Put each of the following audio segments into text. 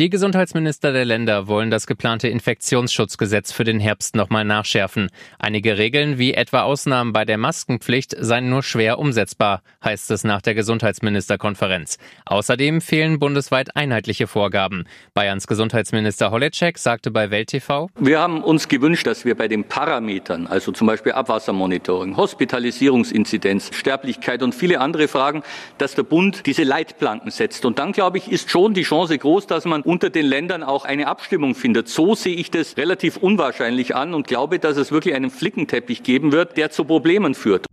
Die Gesundheitsminister der Länder wollen das geplante Infektionsschutzgesetz für den Herbst nochmal nachschärfen. Einige Regeln wie etwa Ausnahmen bei der Maskenpflicht seien nur schwer umsetzbar, heißt es nach der Gesundheitsministerkonferenz. Außerdem fehlen bundesweit einheitliche Vorgaben. Bayerns Gesundheitsminister Holleczek sagte bei Welt TV: Wir haben uns gewünscht, dass wir bei den Parametern, also zum Beispiel Abwassermonitoring, Hospitalisierungsinzidenz, Sterblichkeit und viele andere Fragen, dass der Bund diese Leitplanken setzt. Und dann, glaube ich, ist schon die Chance groß, dass man unter den Ländern auch eine Abstimmung findet. So sehe ich das relativ unwahrscheinlich an und glaube, dass es wirklich einen Flickenteppich geben wird, der zu Problemen führt.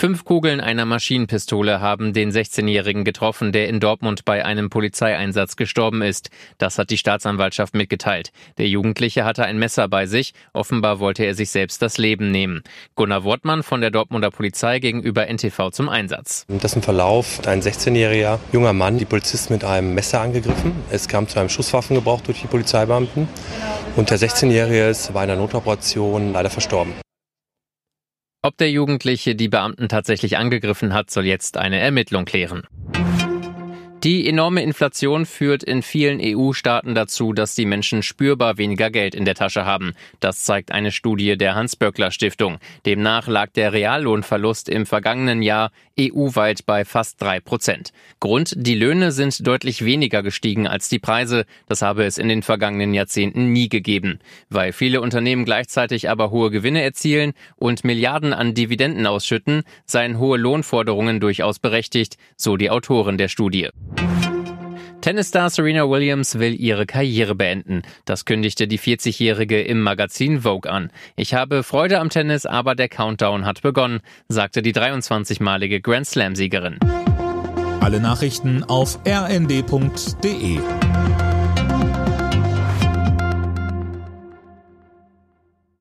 Fünf Kugeln einer Maschinenpistole haben den 16-Jährigen getroffen, der in Dortmund bei einem Polizeieinsatz gestorben ist. Das hat die Staatsanwaltschaft mitgeteilt. Der Jugendliche hatte ein Messer bei sich. Offenbar wollte er sich selbst das Leben nehmen. Gunnar Wortmann von der Dortmunder Polizei gegenüber NTV zum Einsatz. In dessen Verlauf hat ein 16-jähriger junger Mann die Polizisten mit einem Messer angegriffen. Es kam zu einem Schusswaffengebrauch durch die Polizeibeamten. Und der 16-Jährige ist bei einer Notoperation leider verstorben. Ob der Jugendliche die Beamten tatsächlich angegriffen hat, soll jetzt eine Ermittlung klären. Die enorme Inflation führt in vielen EU-Staaten dazu, dass die Menschen spürbar weniger Geld in der Tasche haben. Das zeigt eine Studie der Hans-Böckler-Stiftung. Demnach lag der Reallohnverlust im vergangenen Jahr EU-weit bei fast drei Prozent. Grund, die Löhne sind deutlich weniger gestiegen als die Preise. Das habe es in den vergangenen Jahrzehnten nie gegeben. Weil viele Unternehmen gleichzeitig aber hohe Gewinne erzielen und Milliarden an Dividenden ausschütten, seien hohe Lohnforderungen durchaus berechtigt, so die Autoren der Studie. Tennisstar Serena Williams will ihre Karriere beenden. Das kündigte die 40-Jährige im Magazin Vogue an. Ich habe Freude am Tennis, aber der Countdown hat begonnen, sagte die 23-malige Grand Slam-Siegerin. Alle Nachrichten auf rnd.de